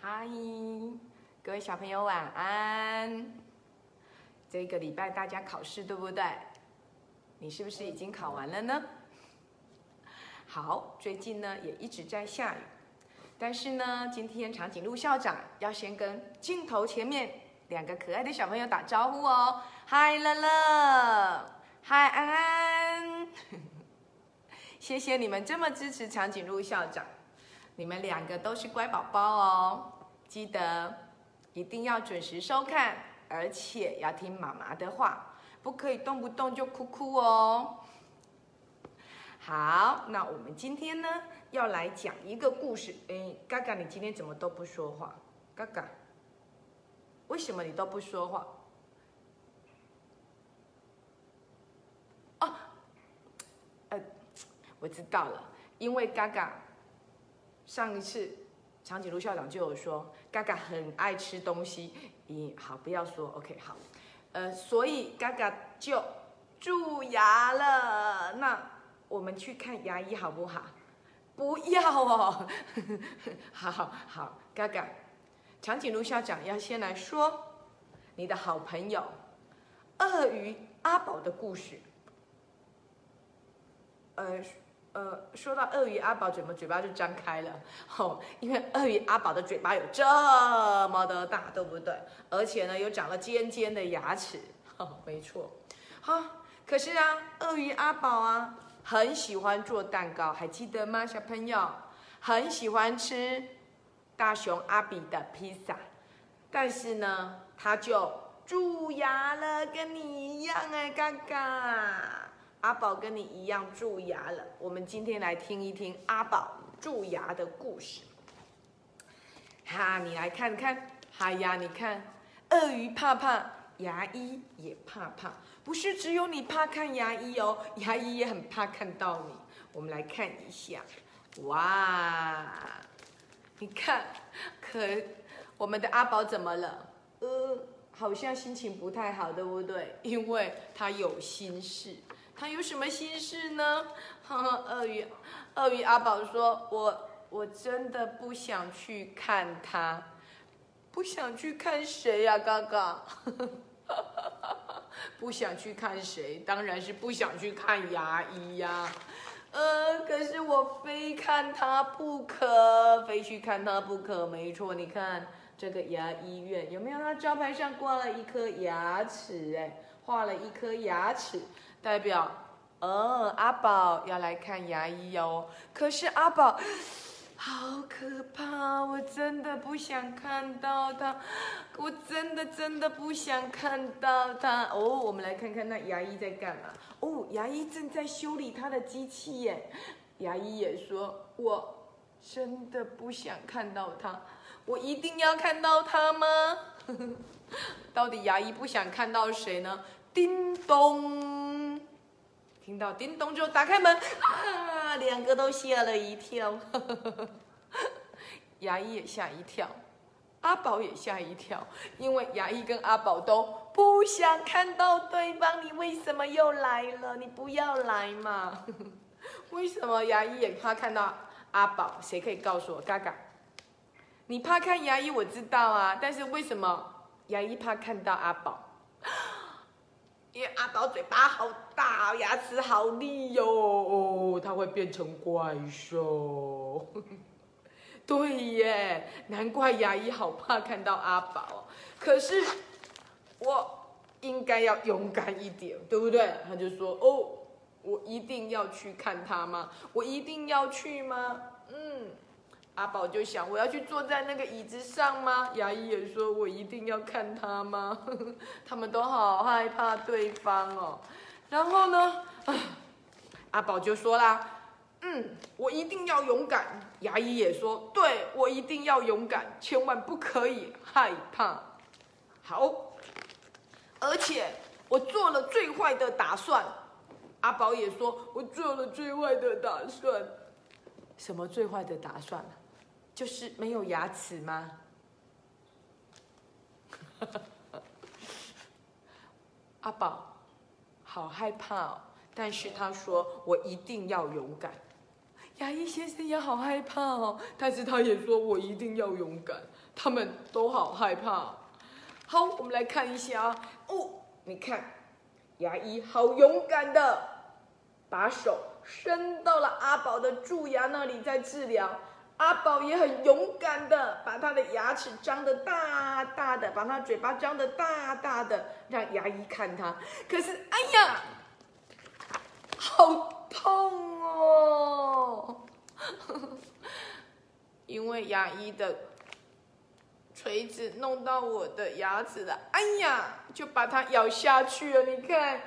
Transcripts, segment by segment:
嗨，各位小朋友晚安。这个礼拜大家考试对不对？你是不是已经考完了呢？好，最近呢也一直在下雨，但是呢，今天长颈鹿校长要先跟镜头前面两个可爱的小朋友打招呼哦。嗨，乐乐，嗨，安安，谢谢你们这么支持长颈鹿校长，你们两个都是乖宝宝哦，记得一定要准时收看，而且要听妈妈的话，不可以动不动就哭哭哦。好，那我们今天呢要来讲一个故事。哎，嘎嘎，你今天怎么都不说话？嘎嘎，为什么你都不说话？哦，呃，我知道了，因为嘎嘎上一次长颈鹿校长就有说，嘎嘎很爱吃东西。咦，好，不要说，OK，好，呃，所以嘎嘎就蛀牙了。那我们去看牙医好不好？不要哦，好 好好，嘎嘎，长颈鹿校长要先来说你的好朋友鳄鱼阿宝的故事。呃呃，说到鳄鱼阿宝，怎么嘴巴就张开了？哦，因为鳄鱼阿宝的嘴巴有这么的大，对不对？而且呢，又长了尖尖的牙齿。哦，没错。好，可是啊，鳄鱼阿宝啊。很喜欢做蛋糕，还记得吗，小朋友？很喜欢吃大熊阿比的披萨，但是呢，他就蛀牙了，跟你一样哎，嘎嘎！阿宝跟你一样蛀牙了。我们今天来听一听阿宝蛀牙的故事。哈，你来看看，哈呀，你看，鳄鱼怕怕，牙医也怕怕。不是只有你怕看牙医哦，牙医也很怕看到你。我们来看一下，哇，你看，可我们的阿宝怎么了？呃，好像心情不太好，对不对？因为他有心事。他有什么心事呢？呵呵，鳄鱼，鳄鱼阿宝说：“我我真的不想去看他，不想去看谁呀，哥哥？” 不想去看谁？当然是不想去看牙医呀。呃，可是我非看他不可，非去看他不可。没错，你看这个牙医院有没有？他招牌上挂了一颗牙齿，哎，画了一颗牙齿，代表，嗯，阿宝要来看牙医哦。可是阿宝。好可怕！我真的不想看到他，我真的真的不想看到他。哦，我们来看看那牙医在干嘛？哦，牙医正在修理他的机器耶。牙医也说，我真的不想看到他，我一定要看到他吗？到底牙医不想看到谁呢？叮咚，听到叮咚就打开门啊！两个都吓了一跳，牙医也吓一跳，阿宝也吓一跳，因为牙医跟阿宝都不想看到对方。你为什么又来了？你不要来嘛！为什么牙医也怕看到阿宝？谁可以告诉我？嘎嘎，你怕看牙医，我知道啊，但是为什么牙医怕看到阿宝？因为阿宝嘴巴好大，牙齿好利哟，他会变成怪兽。对耶，难怪牙医好怕看到阿宝。可是我应该要勇敢一点，对不对？他就说：“哦，我一定要去看他吗？我一定要去吗？”嗯。阿宝就想，我要去坐在那个椅子上吗？牙医也说，我一定要看他吗？他们都好害怕对方哦。然后呢，阿宝就说啦，嗯，我一定要勇敢。牙医也说，对我一定要勇敢，千万不可以害怕。好，而且我做了最坏的打算。阿宝也说，我做了最坏的打算。什么最坏的打算？就是没有牙齿吗？阿宝好害怕哦，但是他说我一定要勇敢，牙医先生也好害怕哦，但是他也说我一定要勇敢。他们都好害怕。好，我们来看一下啊哦，你看，牙医好勇敢的，把手伸到了阿宝的蛀牙那里在治疗。阿宝也很勇敢的，把他的牙齿张得大大的，把他嘴巴张得大大的，让牙医看他。可是，哎呀，好痛哦！因为牙医的锤子弄到我的牙齿了，哎呀，就把它咬下去了。你看，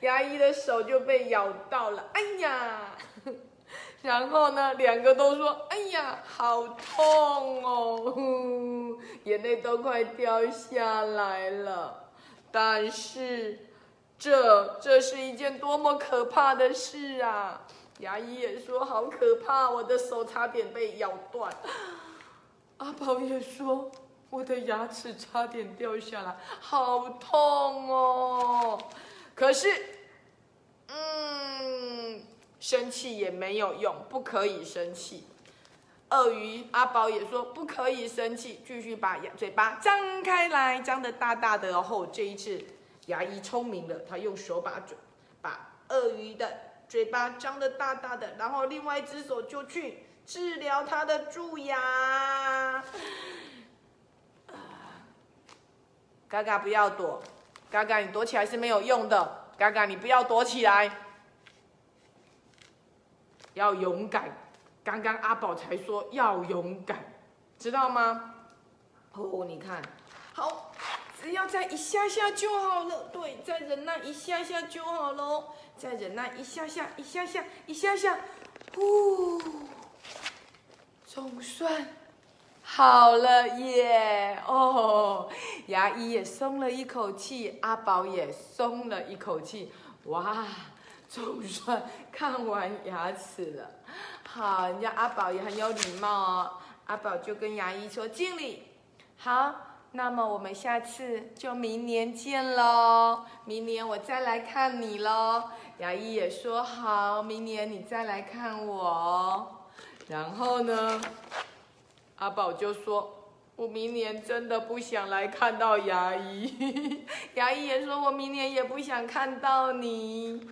牙医的手就被咬到了，哎呀。然后呢，两个都说：“哎呀，好痛哦，眼泪都快掉下来了。”但是，这这是一件多么可怕的事啊！牙医也说：“好可怕，我的手差点被咬断。”阿宝也说：“我的牙齿差点掉下来，好痛哦。”可是，生气也没有用，不可以生气。鳄鱼阿宝也说不可以生气，继续把牙嘴巴张开来，张得大大的。然后这一次牙医聪明了，他用手把嘴把鳄鱼的嘴巴张得大大的，然后另外一只手就去治疗它的蛀牙。嘎嘎不要躲，嘎嘎你躲起来是没有用的，嘎嘎你不要躲起来。要勇敢，刚刚阿宝才说要勇敢，知道吗？哦，你看，好，只要再一下下就好了。对，再忍耐一下下就好了。再忍耐一下下，一下下，一下下，呼，总算好了耶！哦，牙医也松了一口气，阿宝也松了一口气。哇！总算看完牙齿了，好，人家阿宝也很有礼貌哦。阿宝就跟牙医说敬礼，好，那么我们下次就明年见喽，明年我再来看你喽。牙医也说好，明年你再来看我。然后呢，阿宝就说，我明年真的不想来看到牙医。牙医也说我明年也不想看到你。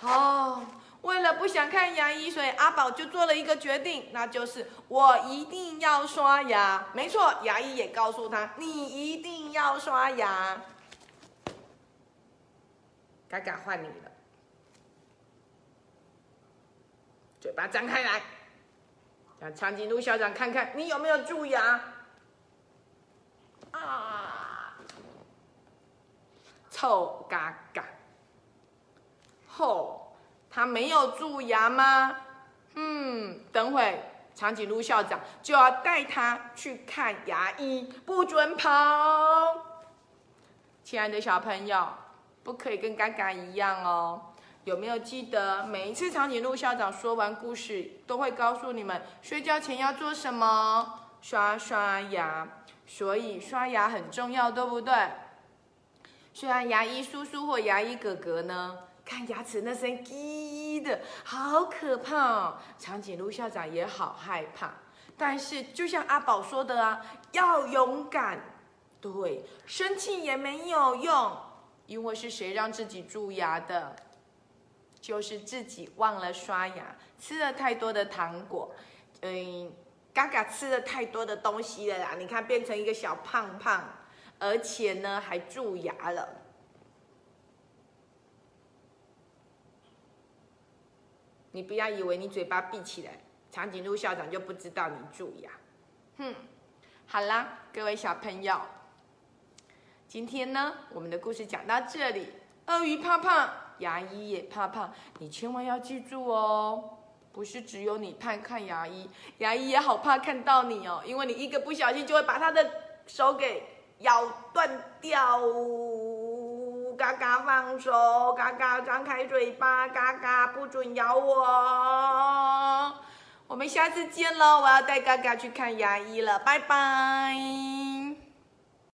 哦，为了不想看牙医，所以阿宝就做了一个决定，那就是我一定要刷牙。没错，牙医也告诉他，你一定要刷牙。嘎嘎换你了，嘴巴张开来，让长颈鹿校长看看你有没有蛀牙。啊，臭嘎嘎。后，他没有蛀牙吗？嗯，等会长颈鹿校长就要带他去看牙医，不准跑。亲爱的小朋友，不可以跟嘎嘎一样哦。有没有记得每一次长颈鹿校长说完故事，都会告诉你们睡觉前要做什么？刷刷牙。所以刷牙很重要，对不对？虽然牙医叔叔或牙医哥哥呢？看牙齿那声“叽”的好可怕哦，长颈鹿校长也好害怕。但是就像阿宝说的啊，要勇敢，对，生气也没有用，因为是谁让自己蛀牙的？就是自己忘了刷牙，吃了太多的糖果，嗯，嘎嘎吃了太多的东西了啦，你看变成一个小胖胖，而且呢还蛀牙了。你不要以为你嘴巴闭起来，长颈鹿校长就不知道你蛀牙。哼，好啦，各位小朋友，今天呢，我们的故事讲到这里。鳄鱼怕胖，牙医也怕胖，你千万要记住哦，不是只有你怕看牙医，牙医也好怕看到你哦，因为你一个不小心就会把他的手给咬断掉。嘎嘎放手，嘎嘎张开嘴巴，嘎嘎不准咬我。我们下次见喽！我要带嘎嘎去看牙医了，拜拜。